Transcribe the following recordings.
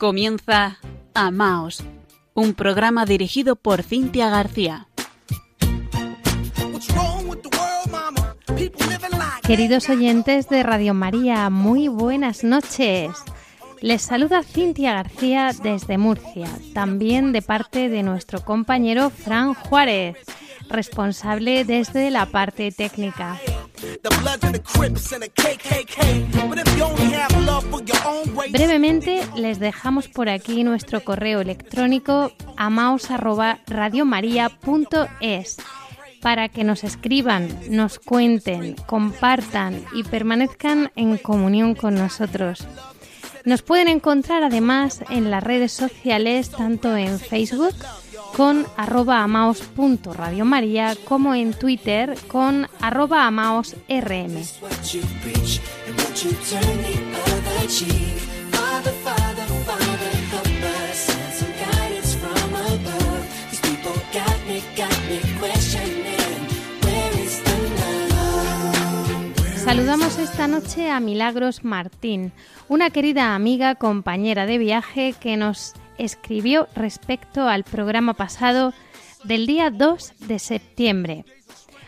Comienza Amaos, un programa dirigido por Cintia García. Queridos oyentes de Radio María, muy buenas noches. Les saluda Cintia García desde Murcia, también de parte de nuestro compañero Fran Juárez, responsable desde la parte técnica. Brevemente les dejamos por aquí nuestro correo electrónico amaos@radiomaria.es para que nos escriban, nos cuenten, compartan y permanezcan en comunión con nosotros. Nos pueden encontrar además en las redes sociales tanto en Facebook con arroba amaos.radiomaria como en Twitter con arroba amaosrm. Saludamos esta noche a Milagros Martín, una querida amiga, compañera de viaje que nos escribió respecto al programa pasado del día 2 de septiembre.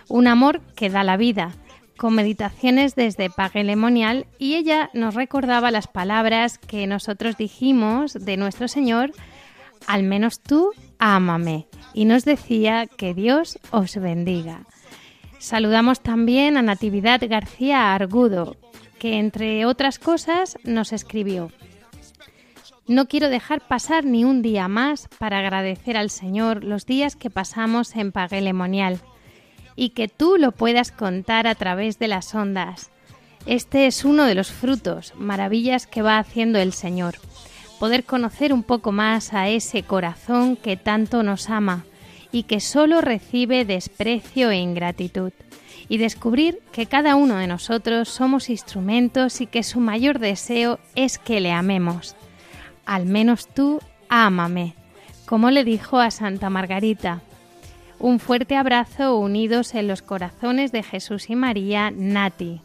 Un amor que da la vida, con meditaciones desde Paguelemonial y ella nos recordaba las palabras que nosotros dijimos de nuestro Señor, al menos tú, ámame, y nos decía que Dios os bendiga. Saludamos también a Natividad García Argudo, que entre otras cosas nos escribió. No quiero dejar pasar ni un día más para agradecer al Señor los días que pasamos en Paguelemonial y que tú lo puedas contar a través de las ondas. Este es uno de los frutos, maravillas que va haciendo el Señor. Poder conocer un poco más a ese corazón que tanto nos ama y que solo recibe desprecio e ingratitud. Y descubrir que cada uno de nosotros somos instrumentos y que su mayor deseo es que le amemos al menos tú ámame, como le dijo a Santa Margarita. Un fuerte abrazo unidos en los corazones de Jesús y María, Nati.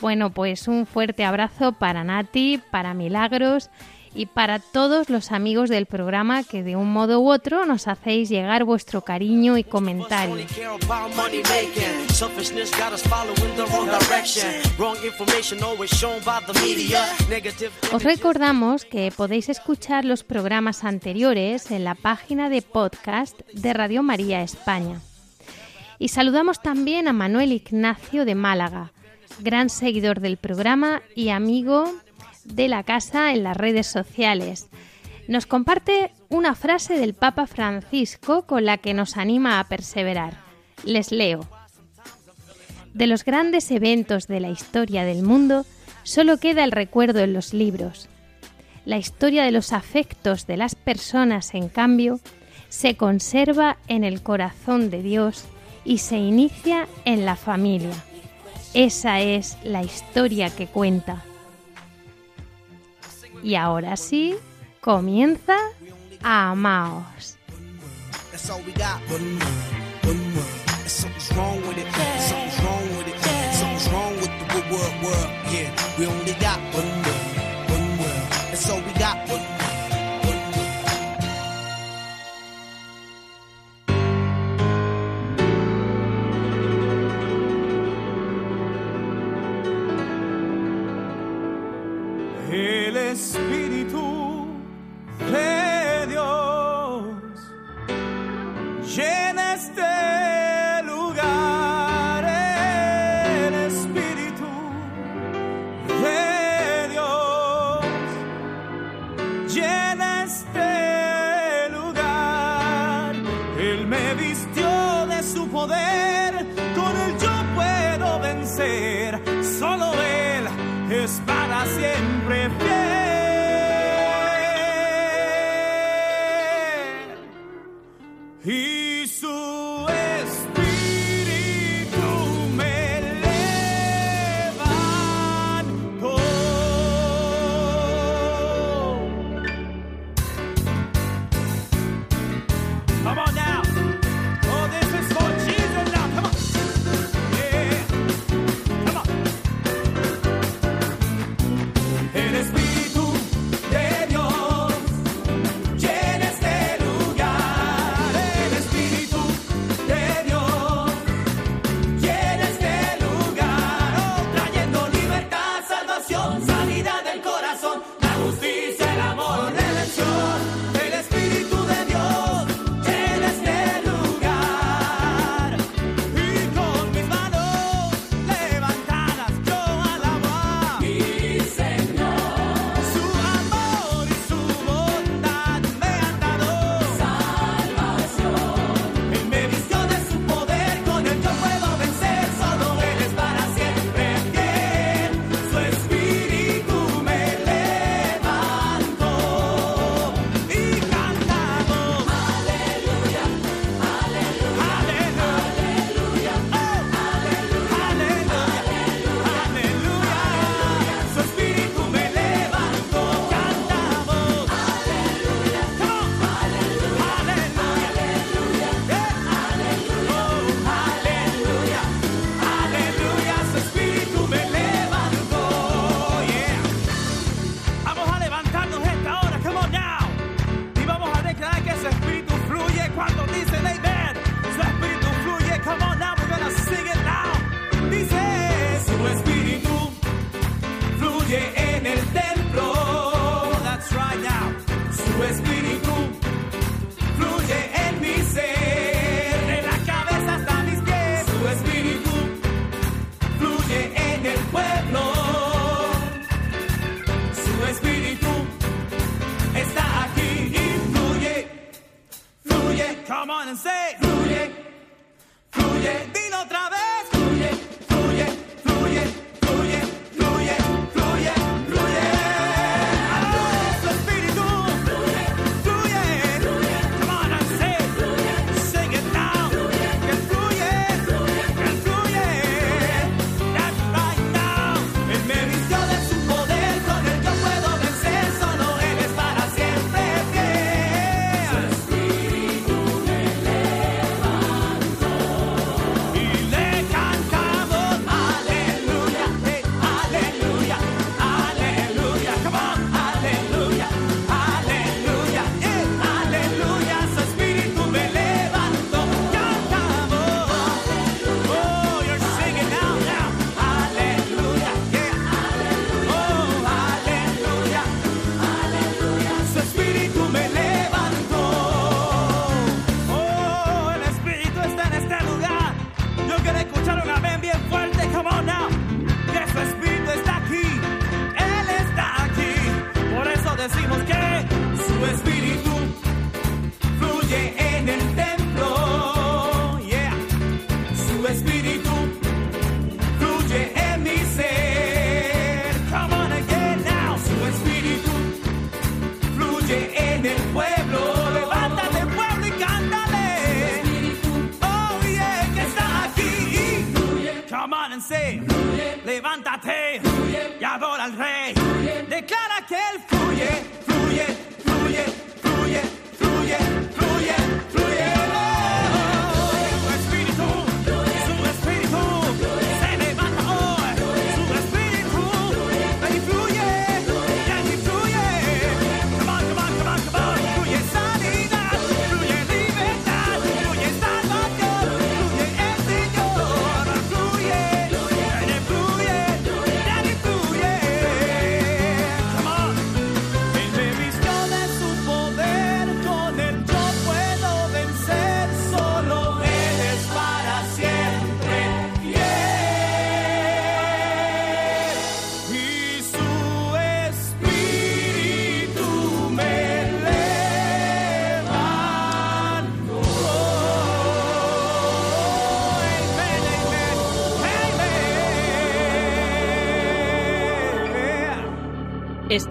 Bueno, pues un fuerte abrazo para Nati, para Milagros y para todos los amigos del programa que de un modo u otro nos hacéis llegar vuestro cariño y comentario. Os recordamos que podéis escuchar los programas anteriores en la página de podcast de Radio María España. Y saludamos también a Manuel Ignacio de Málaga, gran seguidor del programa y amigo de la casa en las redes sociales. Nos comparte una frase del Papa Francisco con la que nos anima a perseverar. Les leo. De los grandes eventos de la historia del mundo, solo queda el recuerdo en los libros. La historia de los afectos de las personas, en cambio, se conserva en el corazón de Dios y se inicia en la familia. Esa es la historia que cuenta. Y ahora sí, comienza Amaos. El Espíritu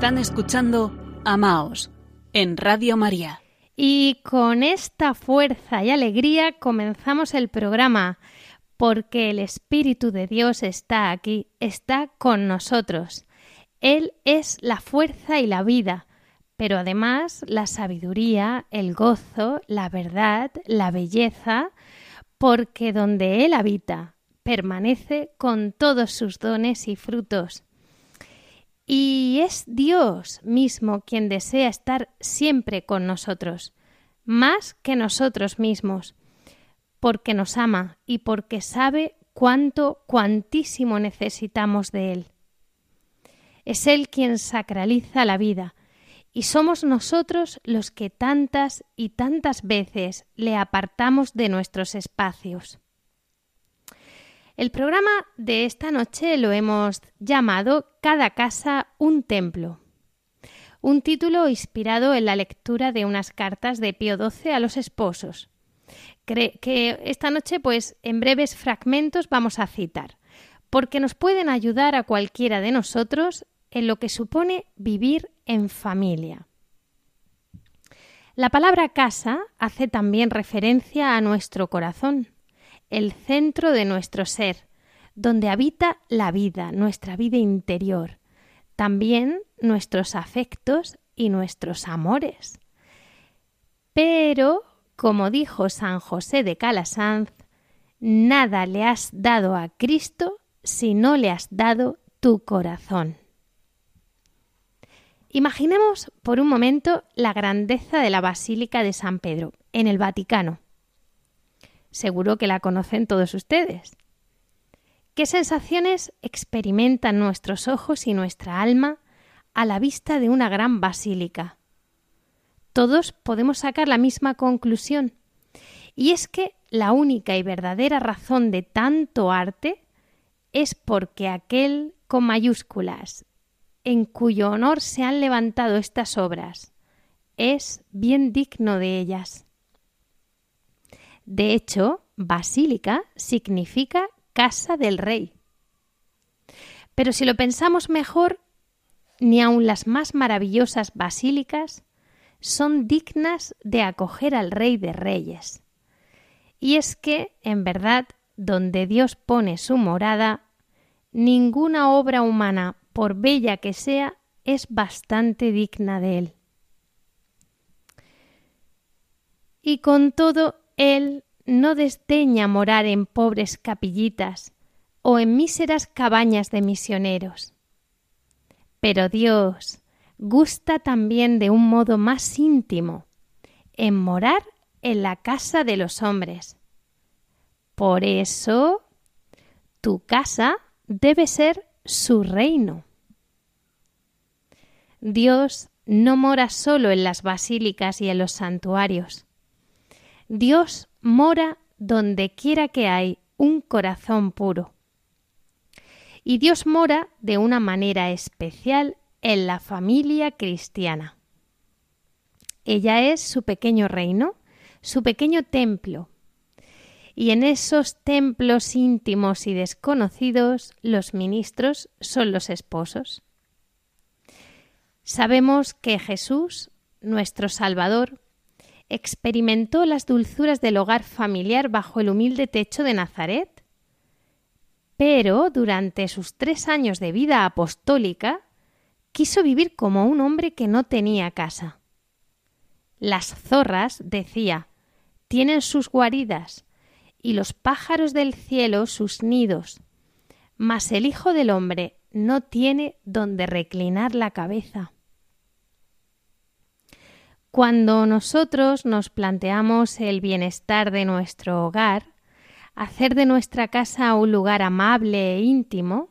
Están escuchando Amaos en Radio María. Y con esta fuerza y alegría comenzamos el programa, porque el Espíritu de Dios está aquí, está con nosotros. Él es la fuerza y la vida, pero además la sabiduría, el gozo, la verdad, la belleza, porque donde Él habita, permanece con todos sus dones y frutos. Y es Dios mismo quien desea estar siempre con nosotros, más que nosotros mismos, porque nos ama y porque sabe cuánto, cuantísimo necesitamos de Él. Es Él quien sacraliza la vida, y somos nosotros los que tantas y tantas veces le apartamos de nuestros espacios. El programa de esta noche lo hemos llamado Cada casa un templo. Un título inspirado en la lectura de unas cartas de Pío XII a los esposos. Que esta noche, pues, en breves fragmentos vamos a citar, porque nos pueden ayudar a cualquiera de nosotros en lo que supone vivir en familia. La palabra casa hace también referencia a nuestro corazón, el centro de nuestro ser, donde habita la vida, nuestra vida interior, también nuestros afectos y nuestros amores. Pero, como dijo San José de Calasanz, nada le has dado a Cristo si no le has dado tu corazón. Imaginemos por un momento la grandeza de la Basílica de San Pedro, en el Vaticano. Seguro que la conocen todos ustedes. ¿Qué sensaciones experimentan nuestros ojos y nuestra alma a la vista de una gran basílica? Todos podemos sacar la misma conclusión, y es que la única y verdadera razón de tanto arte es porque aquel con mayúsculas en cuyo honor se han levantado estas obras es bien digno de ellas. De hecho, basílica significa casa del rey. Pero si lo pensamos mejor, ni aun las más maravillosas basílicas son dignas de acoger al Rey de Reyes. Y es que, en verdad, donde Dios pone su morada, ninguna obra humana, por bella que sea, es bastante digna de él. Y con todo, él no desdeña morar en pobres capillitas o en míseras cabañas de misioneros. Pero Dios gusta también de un modo más íntimo, en morar en la casa de los hombres. Por eso, tu casa debe ser su reino. Dios no mora solo en las basílicas y en los santuarios. Dios mora donde quiera que hay un corazón puro. Y Dios mora de una manera especial en la familia cristiana. Ella es su pequeño reino, su pequeño templo. Y en esos templos íntimos y desconocidos los ministros son los esposos. Sabemos que Jesús, nuestro Salvador, experimentó las dulzuras del hogar familiar bajo el humilde techo de Nazaret, pero durante sus tres años de vida apostólica quiso vivir como un hombre que no tenía casa. Las zorras, decía, tienen sus guaridas y los pájaros del cielo sus nidos, mas el Hijo del hombre no tiene donde reclinar la cabeza. Cuando nosotros nos planteamos el bienestar de nuestro hogar, hacer de nuestra casa un lugar amable e íntimo,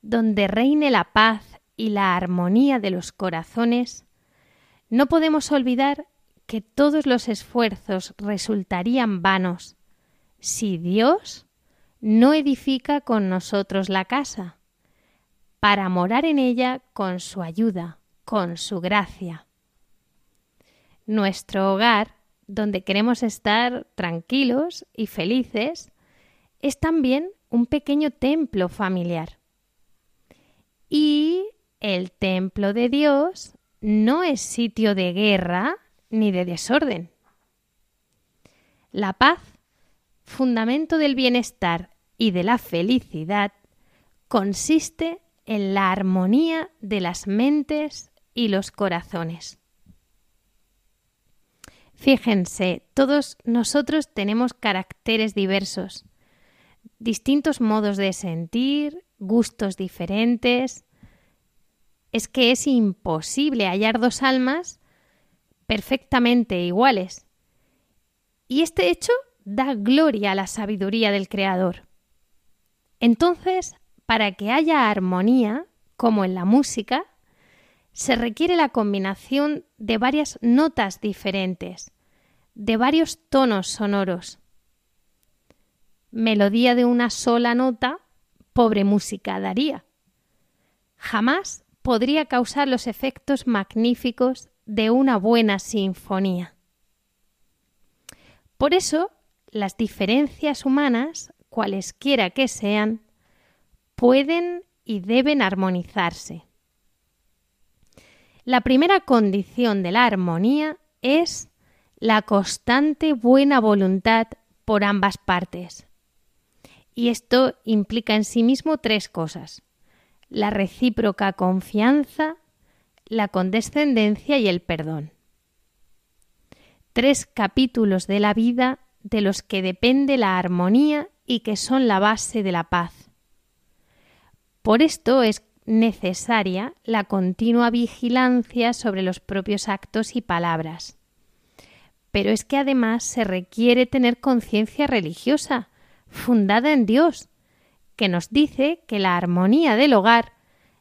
donde reine la paz y la armonía de los corazones, no podemos olvidar que todos los esfuerzos resultarían vanos si Dios no edifica con nosotros la casa, para morar en ella con su ayuda, con su gracia. Nuestro hogar, donde queremos estar tranquilos y felices, es también un pequeño templo familiar. Y el templo de Dios no es sitio de guerra ni de desorden. La paz, fundamento del bienestar y de la felicidad, consiste en la armonía de las mentes y los corazones. Fíjense, todos nosotros tenemos caracteres diversos, distintos modos de sentir, gustos diferentes, es que es imposible hallar dos almas perfectamente iguales. Y este hecho da gloria a la sabiduría del Creador. Entonces, para que haya armonía, como en la música, se requiere la combinación de varias notas diferentes, de varios tonos sonoros. Melodía de una sola nota, pobre música daría. Jamás podría causar los efectos magníficos de una buena sinfonía. Por eso, las diferencias humanas, cualesquiera que sean, pueden y deben armonizarse. La primera condición de la armonía es la constante buena voluntad por ambas partes. Y esto implica en sí mismo tres cosas la recíproca confianza, la condescendencia y el perdón. Tres capítulos de la vida de los que depende la armonía y que son la base de la paz. Por esto es necesaria la continua vigilancia sobre los propios actos y palabras. Pero es que además se requiere tener conciencia religiosa, fundada en Dios, que nos dice que la armonía del hogar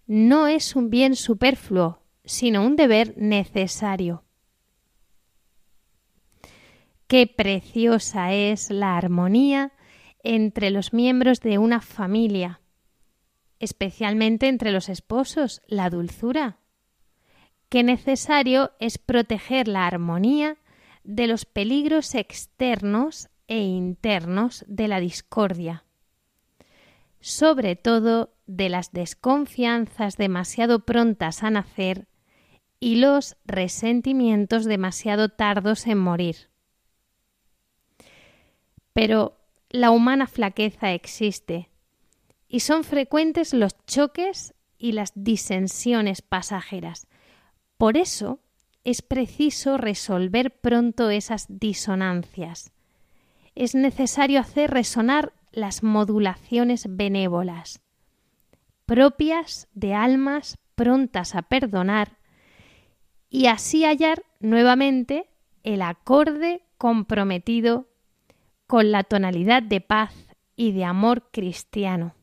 no es un bien superfluo, sino un deber necesario. Qué preciosa es la armonía entre los miembros de una familia, especialmente entre los esposos, la dulzura. Qué necesario es proteger la armonía de los peligros externos e internos de la discordia, sobre todo de las desconfianzas demasiado prontas a nacer y los resentimientos demasiado tardos en morir. Pero la humana flaqueza existe y son frecuentes los choques y las disensiones pasajeras. Por eso es preciso resolver pronto esas disonancias. Es necesario hacer resonar las modulaciones benévolas, propias de almas prontas a perdonar, y así hallar nuevamente el acorde comprometido con la tonalidad de paz y de amor cristiano.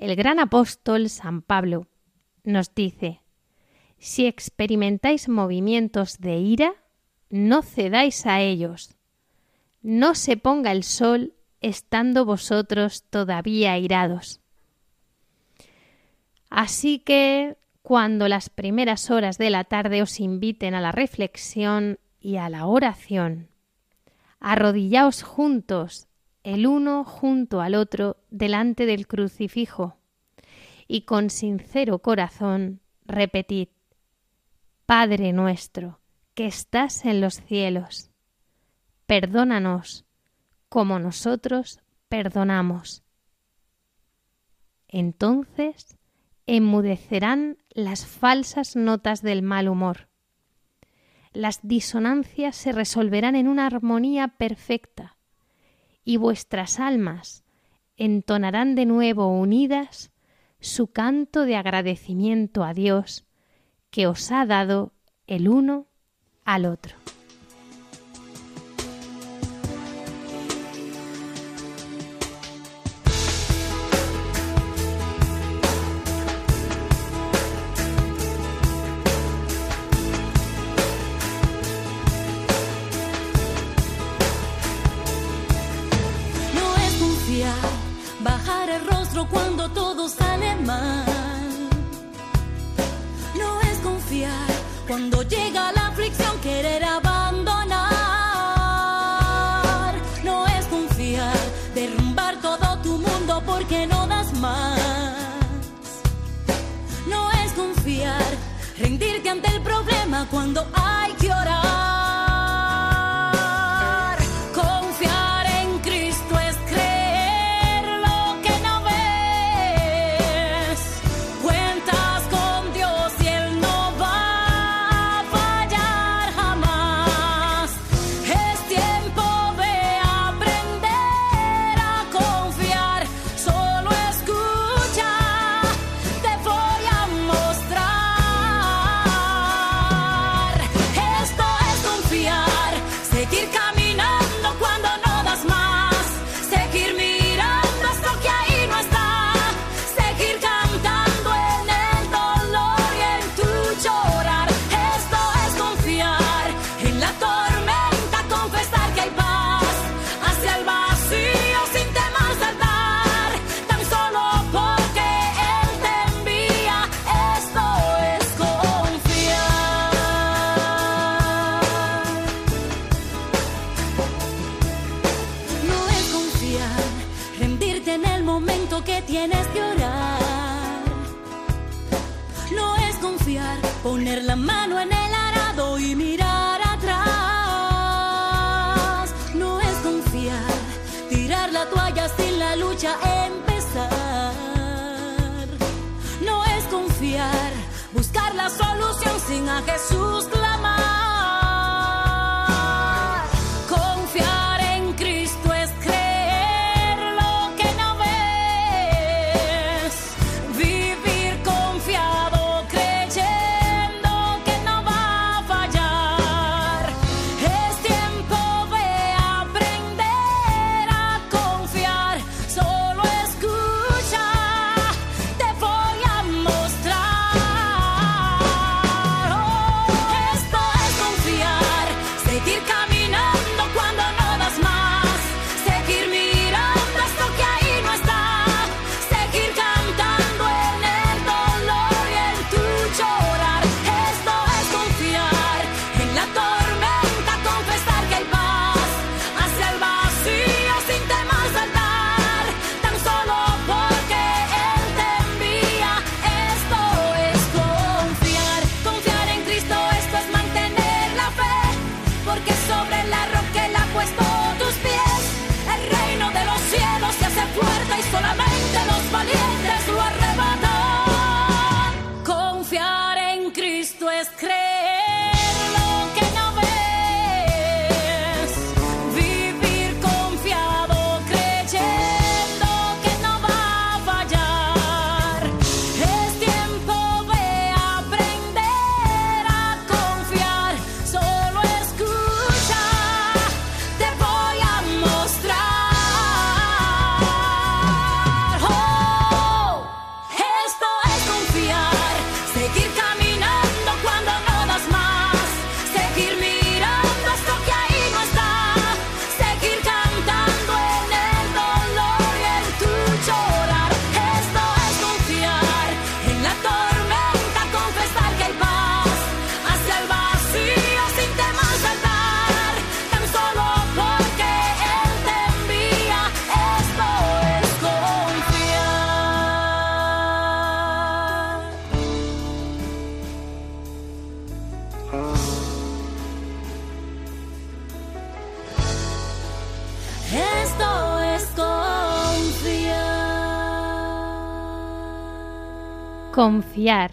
El gran apóstol San Pablo nos dice, si experimentáis movimientos de ira, no cedáis a ellos. No se ponga el sol estando vosotros todavía airados. Así que cuando las primeras horas de la tarde os inviten a la reflexión y a la oración, arrodillaos juntos, el uno junto al otro, delante del crucifijo, y con sincero corazón repetid, Padre nuestro, que estás en los cielos, perdónanos como nosotros perdonamos. Entonces enmudecerán las falsas notas del mal humor. Las disonancias se resolverán en una armonía perfecta y vuestras almas entonarán de nuevo unidas su canto de agradecimiento a Dios que os ha dado el uno al otro. Ante el problema cuando Confiar.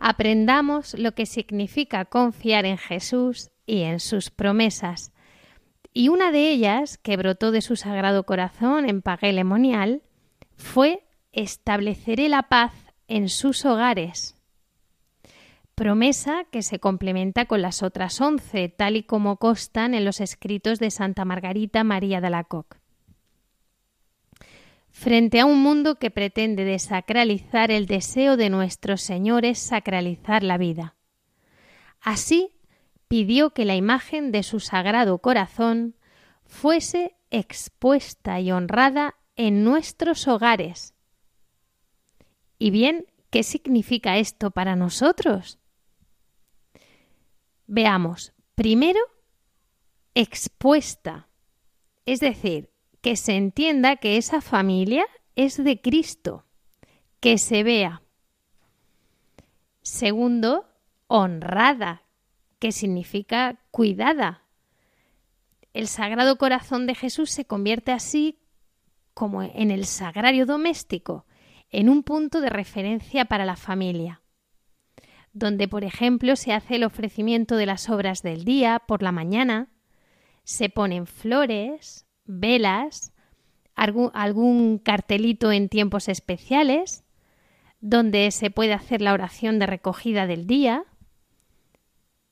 Aprendamos lo que significa confiar en Jesús y en sus promesas. Y una de ellas, que brotó de su sagrado corazón en Pagué fue estableceré la paz en sus hogares. Promesa que se complementa con las otras once, tal y como constan en los escritos de Santa Margarita María de la Coque. Frente a un mundo que pretende desacralizar el deseo de nuestros señores sacralizar la vida. Así pidió que la imagen de su sagrado corazón fuese expuesta y honrada en nuestros hogares. ¿Y bien qué significa esto para nosotros? Veamos, primero, expuesta, es decir, que se entienda que esa familia es de Cristo, que se vea. Segundo, honrada, que significa cuidada. El Sagrado Corazón de Jesús se convierte así como en el sagrario doméstico, en un punto de referencia para la familia donde por ejemplo se hace el ofrecimiento de las obras del día por la mañana, se ponen flores, velas, algún, cartelito en tiempos especiales, donde se puede hacer la oración de recogida del día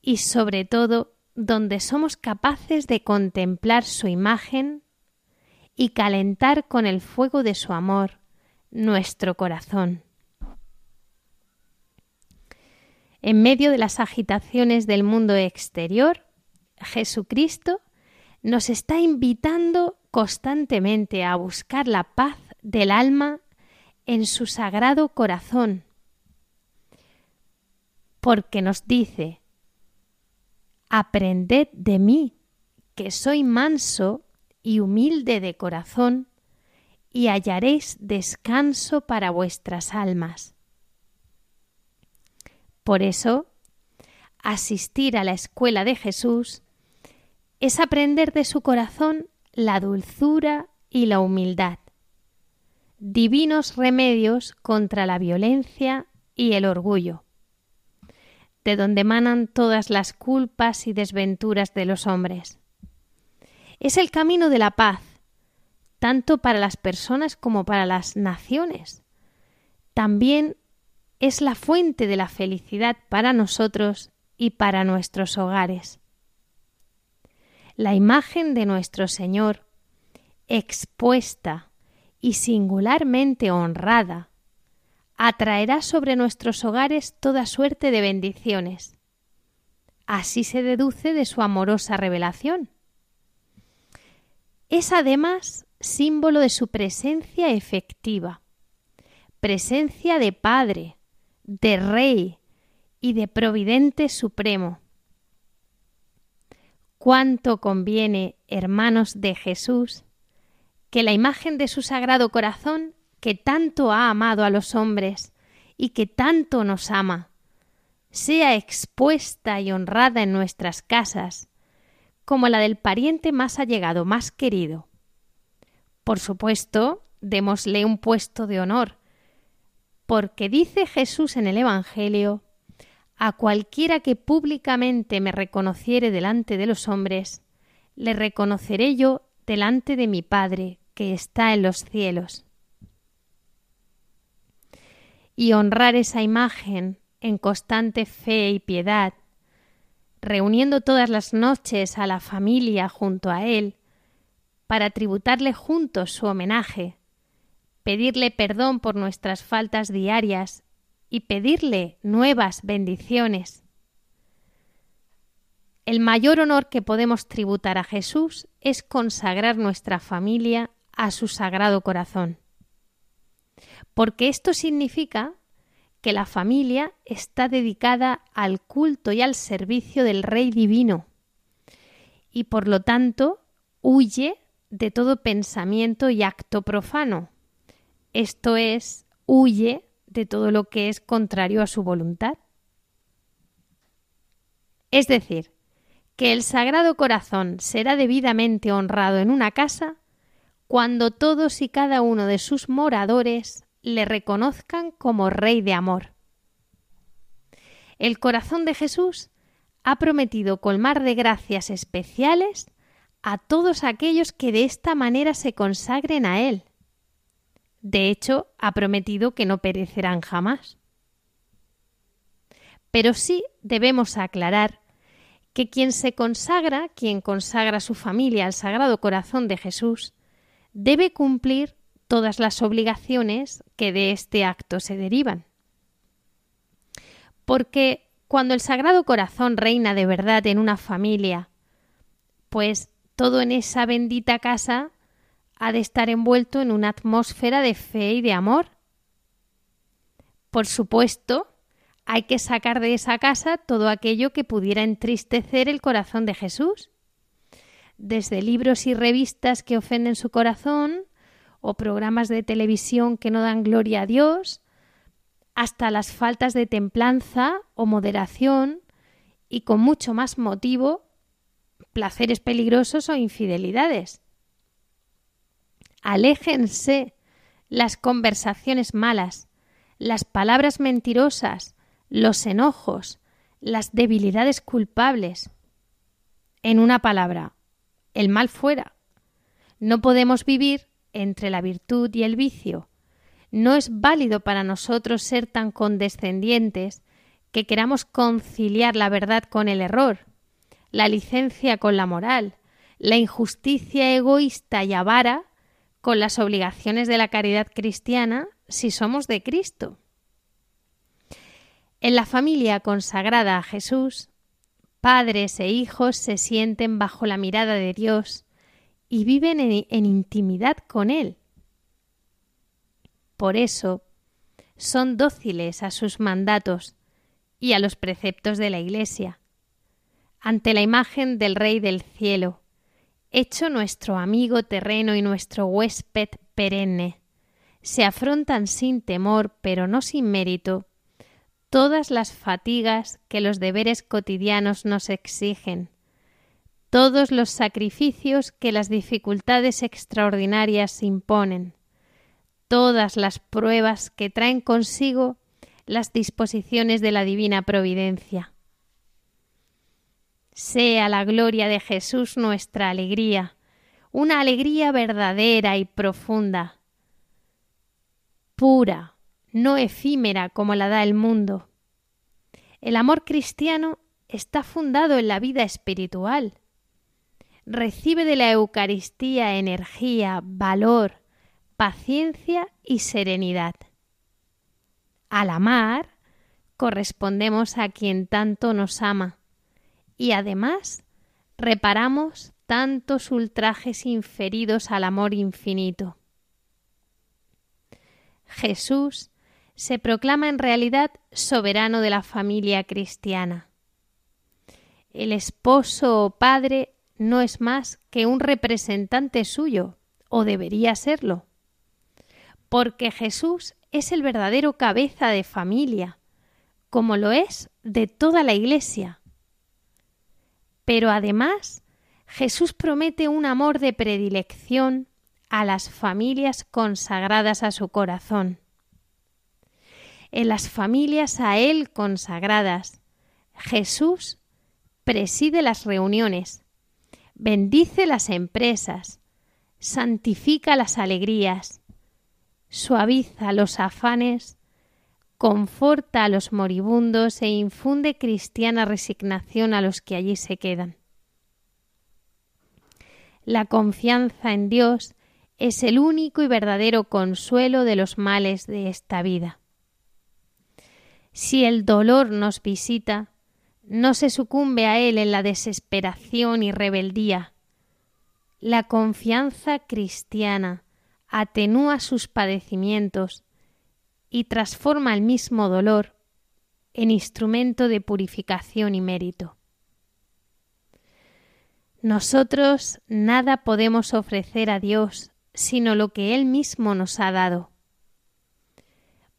y sobre todo donde somos capaces de contemplar su imagen y calentar con el fuego de su amor nuestro corazón. En medio de las agitaciones del mundo exterior, Jesucristo nos está invitando constantemente a buscar la paz del alma en su sagrado corazón, porque nos dice, aprended de mí, que soy manso y humilde de corazón, y hallaréis descanso para vuestras almas. Por eso, asistir a la escuela de Jesús es aprender de su corazón la dulzura y la humildad, divinos remedios contra la violencia y el orgullo, de donde emanan todas las culpas y desventuras de los hombres. Es el camino de la paz, tanto para las personas como para las naciones. También es la fuente de la felicidad para nosotros y para nuestros hogares. La imagen de nuestro Señor, expuesta y singularmente honrada, atraerá sobre nuestros hogares toda suerte de bendiciones. Así se deduce de su amorosa revelación. Es además símbolo de su presencia efectiva, presencia de Padre, de Rey y de Providente Supremo. Cuánto conviene, hermanos de Jesús, que la imagen de su sagrado corazón, que tanto ha amado a los hombres y que tanto nos ama, sea expuesta y honrada en nuestras casas, como la del pariente más allegado, más querido. Por supuesto, démosle un puesto de honor, porque dice Jesús en el Evangelio, a cualquiera que públicamente me reconociere delante de los hombres, le reconoceré yo delante de mi Padre que está en los cielos. Y honrar esa imagen en constante fe y piedad, reuniendo todas las noches a la familia junto a Él, para tributarle juntos su homenaje, pedirle perdón por nuestras faltas diarias y pedirle nuevas bendiciones. El mayor honor que podemos tributar a Jesús es consagrar nuestra familia a su sagrado corazón. Porque esto significa que la familia está dedicada al culto y al servicio del Rey Divino y por lo tanto huye de todo pensamiento y acto profano, esto es, huye de todo lo que es contrario a su voluntad. Es decir, que el Sagrado Corazón será debidamente honrado en una casa cuando todos y cada uno de sus moradores le reconozcan como Rey de Amor. el corazón de Jesús ha prometido colmar de gracias especiales a todos aquellos que de esta manera se consagren a Él. De hecho, ha prometido que no perecerán jamás. Pero sí debemos aclarar que quien se consagra, quien consagra su familia al Sagrado Corazón de Jesús, debe cumplir todas las obligaciones que de este acto se derivan. Porque cuando el Sagrado Corazón reina de verdad en una familia, pues todo en esa bendita casa ha de estar envuelto en una atmósfera de fe y de amor. Por supuesto, hay que sacar de esa casa todo aquello que pudiera entristecer el corazón de Jesús. Desde libros y revistas que ofenden su corazón, o programas de televisión que no dan gloria a Dios, hasta las faltas de templanza o moderación, y con mucho más motivo, placeres peligrosos o infidelidades. Aléjense las conversaciones malas, las palabras mentirosas, los enojos, las debilidades culpables. En una palabra, el mal fuera. No podemos vivir entre la virtud y el vicio. No es válido para nosotros ser tan condescendientes que queramos conciliar la verdad con el error, la licencia con la moral, la injusticia egoísta y avara con las obligaciones de la caridad cristiana si somos de Cristo. En la familia consagrada a Jesús, padres e hijos se sienten bajo la mirada de Dios y viven en, intimidad con Él. Por eso son dóciles a sus mandatos y a los preceptos de la Iglesia, ante la imagen del Rey del Cielo, hecho nuestro amigo terreno y nuestro huésped perenne. Se afrontan sin temor, pero no sin mérito, todas las fatigas que los deberes cotidianos nos exigen, todos los sacrificios que las dificultades extraordinarias imponen, todas las pruebas que traen consigo las disposiciones de la divina providencia. Sea la gloria de Jesús nuestra alegría, una alegría verdadera y profunda, pura, no efímera como la da el mundo. El amor cristiano está fundado en la vida espiritual. Recibe de la Eucaristía energía, valor, paciencia y serenidad. Al amar, correspondemos a quien tanto nos ama y además reparamos tantos ultrajes inferidos al amor infinito. Jesús se proclama en realidad soberano de la familia cristiana. El esposo o padre no es más que un representante suyo, o debería serlo, porque Jesús es el verdadero cabeza de familia, como lo es de toda la Iglesia. Pero además, Jesús promete un amor de predilección a las familias consagradas a su corazón. En las familias a Él consagradas, Jesús preside las reuniones, bendice las empresas, santifica las alegrías, suaviza los afanes conforta a los moribundos e infunde cristiana resignación a los que allí se quedan. La confianza en Dios es el único y verdadero consuelo de los males de esta vida. Si el dolor nos visita, no se sucumbe a él en la desesperación y rebeldía. La confianza cristiana atenúa sus padecimientos y transforma el mismo dolor en instrumento de purificación y mérito. Nosotros nada podemos ofrecer a Dios sino lo que Él mismo nos ha dado.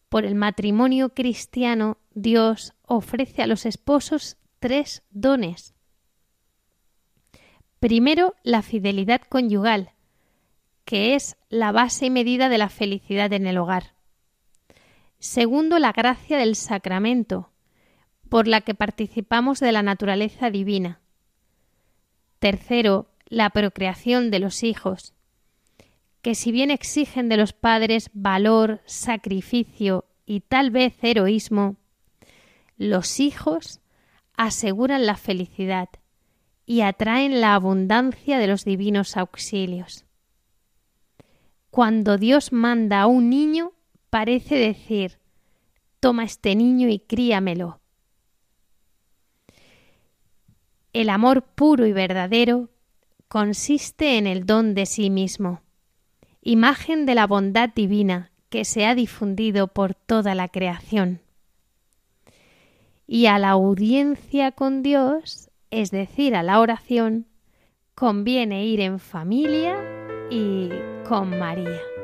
Por el matrimonio cristiano, Dios ofrece a los esposos tres dones. Primero, la fidelidad conyugal, que es la base y medida de la felicidad en el hogar. Segundo, la gracia del sacramento, por la que participamos de la naturaleza divina. Tercero, la procreación de los hijos, que si bien exigen de los padres valor, sacrificio y tal vez heroísmo, los hijos aseguran la felicidad y atraen la abundancia de los divinos auxilios. Cuando Dios manda a un niño, parece decir, toma este niño y críamelo. El amor puro y verdadero consiste en el don de sí mismo, imagen de la bondad divina que se ha difundido por toda la creación. Y a la audiencia con Dios, es decir, a la oración, conviene ir en familia y con María.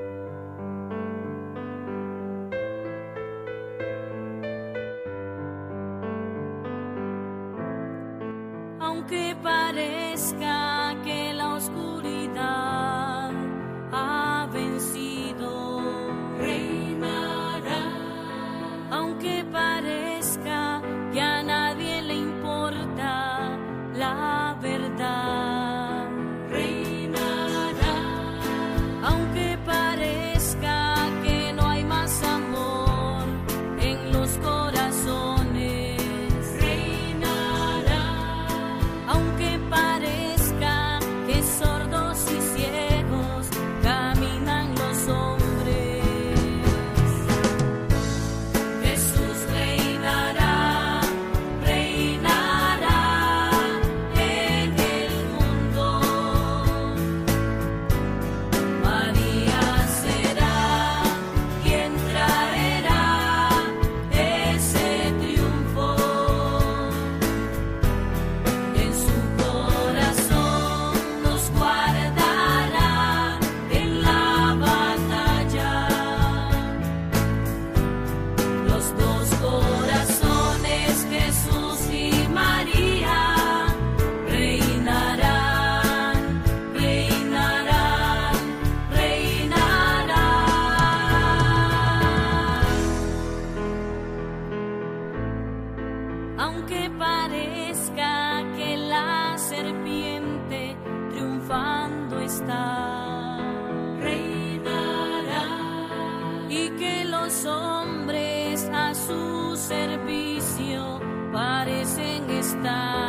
다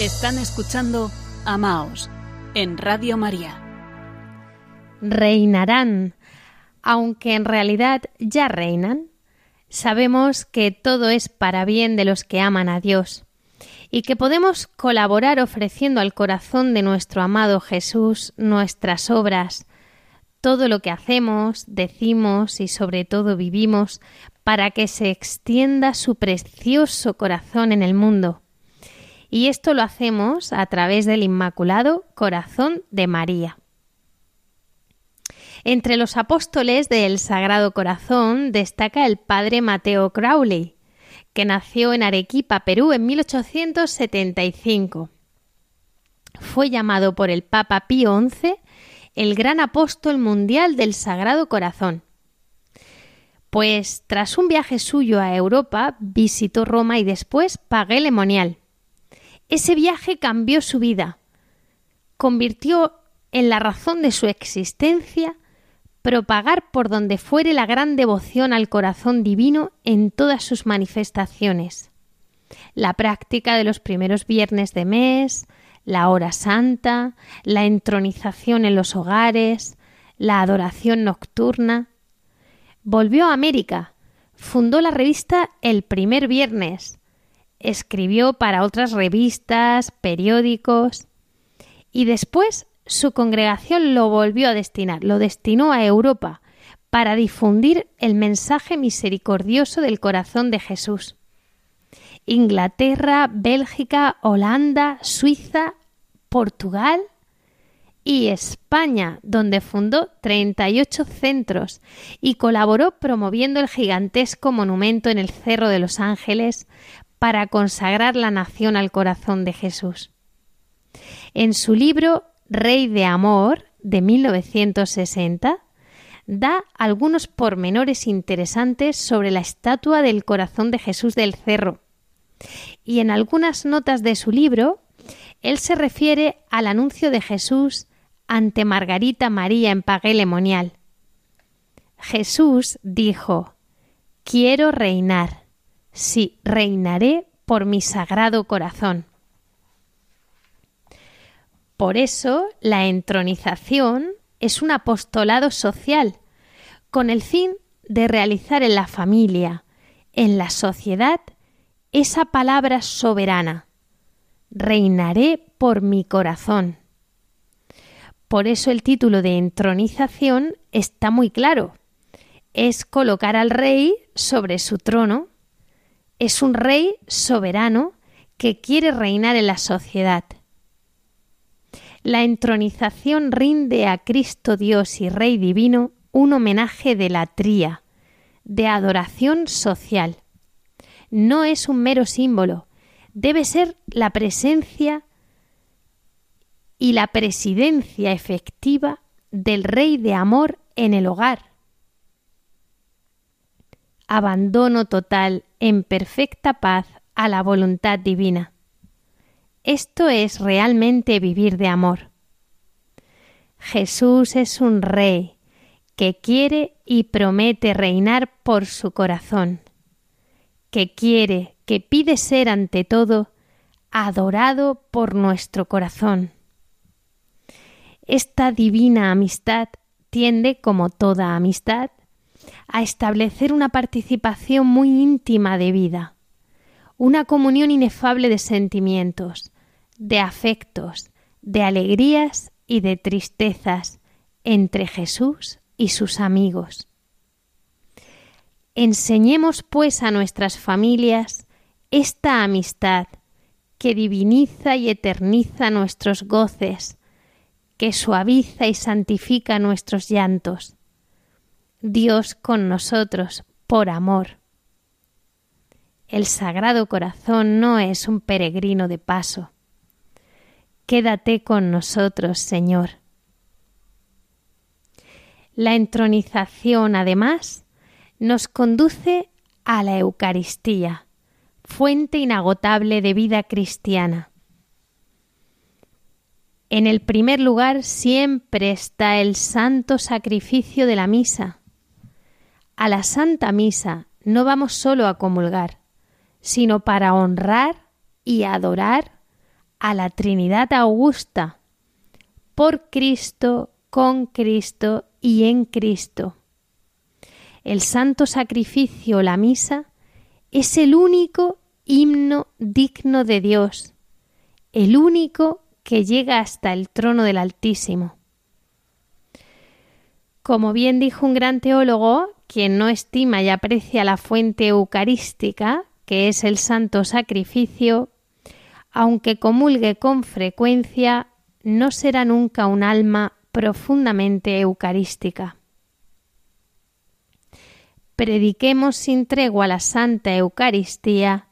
Están escuchando Amaos en Radio María. reinarán, aunque en realidad ya reinan. Sabemos que todo es para bien de los que aman a Dios y que podemos colaborar ofreciendo al corazón de nuestro amado Jesús nuestras obras, todo lo que hacemos, decimos y sobre todo vivimos para que se extienda su precioso corazón en el mundo. Y esto lo hacemos a través del Inmaculado Corazón de María. Entre los apóstoles del Sagrado Corazón destaca el padre Mateo Crowley, que nació en Arequipa, Perú, en 1875. Fue llamado por el Papa Pío XI el gran apóstol mundial del Sagrado Corazón. Pues tras un viaje suyo a Europa, visitó Roma y después pagué Lemonial. Ese viaje cambió su vida, convirtió en la razón de su existencia propagar por donde fuere la gran devoción al corazón divino en todas sus manifestaciones. La práctica de los primeros viernes de mes, la hora santa, la entronización en los hogares, la adoración nocturna. Volvió a América, fundó la revista El primer viernes, escribió para otras revistas, periódicos y después su congregación lo volvió a destinar, lo destinó a Europa para difundir el mensaje misericordioso del corazón de Jesús. Inglaterra, Bélgica, Holanda, Suiza, Portugal y España, donde fundó 38 centros y colaboró promoviendo el gigantesco monumento en el Cerro de los Ángeles para consagrar la nación al corazón de Jesús. En su libro Rey de Amor, de 1960, da algunos pormenores interesantes sobre la estatua del corazón de Jesús del Cerro. Y en algunas notas de su libro, él se refiere al anuncio de Jesús ante Margarita María en Pagué Lemonial. Jesús dijo, Quiero reinar, sí, reinaré por mi sagrado corazón. Por eso, la entronización es un apostolado social, con el fin de realizar en la familia, en la sociedad, esa palabra soberana. Reinaré por mi corazón. Por eso el título de entronización está muy claro. Es colocar al rey sobre su trono es un rey soberano que quiere reinar en la sociedad. La entronización rinde a Cristo Dios y Rey Divino un homenaje de la tría, de adoración social. No es un mero símbolo, debe ser la presencia y la presidencia efectiva del Rey de Amor en el hogar. Abandono total en perfecta paz a la voluntad divina. Esto es realmente vivir de amor. Jesús es un rey que quiere y promete reinar por su corazón, que quiere, que pide ser ante todo adorado por nuestro corazón. Esta divina amistad tiende, como toda amistad, a establecer una participación muy íntima de vida, una comunión inefable de sentimientos, de afectos, de alegrías y de tristezas entre Jesús y sus amigos. Enseñemos pues a nuestras familias esta amistad que diviniza y eterniza nuestros goces, que suaviza y santifica nuestros llantos. Dios con nosotros por amor. El Sagrado Corazón no es un peregrino de paso. Quédate con nosotros, Señor. La entronización, además, nos conduce a la Eucaristía, fuente inagotable de vida cristiana. En el primer lugar siempre está el santo sacrificio de la misa. A la Santa Misa no vamos solo a comulgar, sino para honrar y adorar a la Trinidad Augusta, por Cristo, con Cristo y en Cristo. El santo sacrificio, la misa, es el único himno digno de Dios, el único que llega hasta el trono del Altísimo. Como bien dijo un gran teólogo, quien no estima y aprecia la fuente eucarística, que es el santo sacrificio, aunque comulgue con frecuencia, no será nunca un alma profundamente eucarística. Prediquemos sin tregua la Santa Eucaristía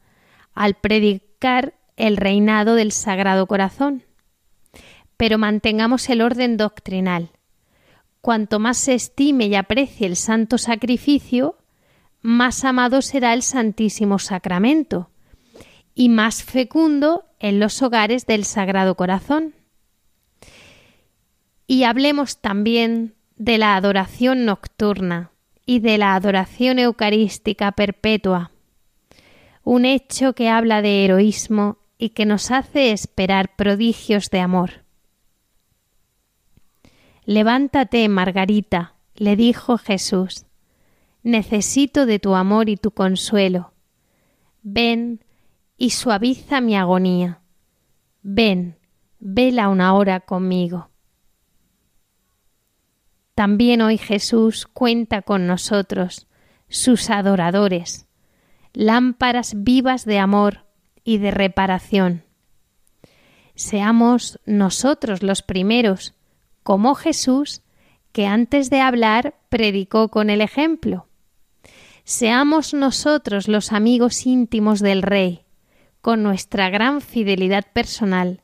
al predicar el reinado del Sagrado Corazón, pero mantengamos el orden doctrinal. Cuanto más se estime y aprecie el santo sacrificio, más amado será el Santísimo Sacramento y más fecundo en los hogares del Sagrado Corazón. Y hablemos también de la adoración nocturna y de la adoración eucarística perpetua, un hecho que habla de heroísmo y que nos hace esperar prodigios de amor. Levántate, Margarita, le dijo Jesús, necesito de tu amor y tu consuelo. Ven y suaviza mi agonía. Ven, vela una hora conmigo. También hoy Jesús cuenta con nosotros, sus adoradores, lámparas vivas de amor y de reparación. Seamos nosotros los primeros, como Jesús, que antes de hablar predicó con el ejemplo. Seamos nosotros los amigos íntimos del Rey, con nuestra gran fidelidad personal,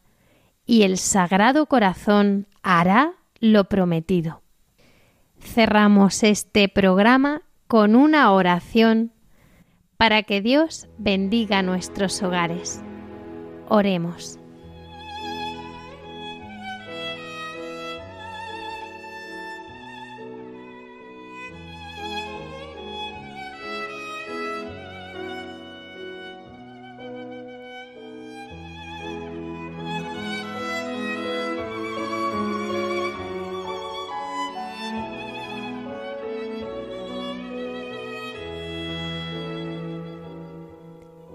y el Sagrado Corazón hará lo prometido. Cerramos este programa con una oración para que Dios bendiga nuestros hogares. Oremos.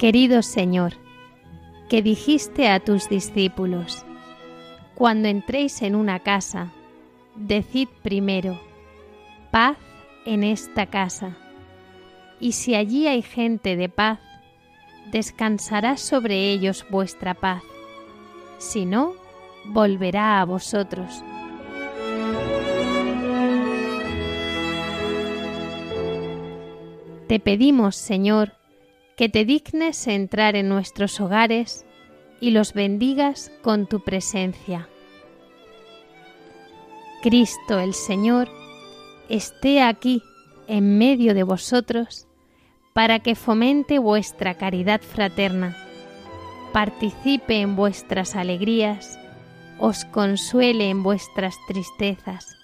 Querido Señor, que dijiste a tus discípulos, cuando entréis en una casa, decid primero, paz en esta casa, y si allí hay gente de paz, descansará sobre ellos vuestra paz. Si no, volverá a vosotros. Te pedimos, Señor, que te dignes entrar en nuestros hogares y los bendigas con tu presencia. Cristo el Señor esté aquí en medio de vosotros para que fomente vuestra caridad fraterna, participe en vuestras alegrías, os consuele en vuestras tristezas.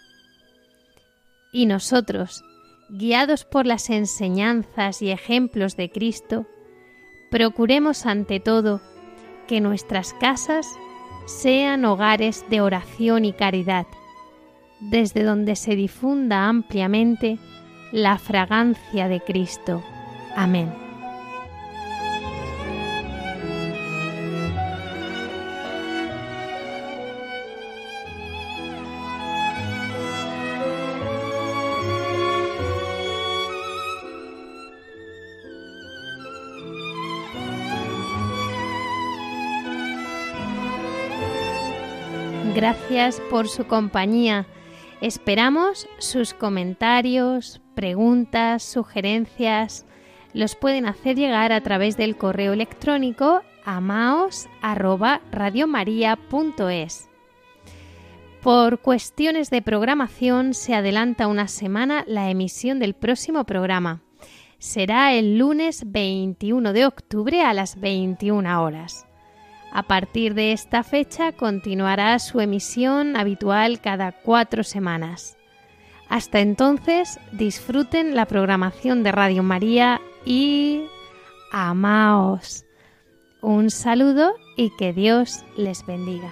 Y nosotros, guiados por las enseñanzas y ejemplos de Cristo, procuremos ante todo que nuestras casas sean hogares de oración y caridad, desde donde se difunda ampliamente la fragancia de Cristo. Amén. Gracias por su compañía. Esperamos sus comentarios, preguntas, sugerencias. Los pueden hacer llegar a través del correo electrónico amaos@radiomaria.es. Por cuestiones de programación se adelanta una semana la emisión del próximo programa. Será el lunes 21 de octubre a las 21 horas. A partir de esta fecha continuará su emisión habitual cada cuatro semanas. Hasta entonces, disfruten la programación de Radio María y amaos. Un saludo y que Dios les bendiga.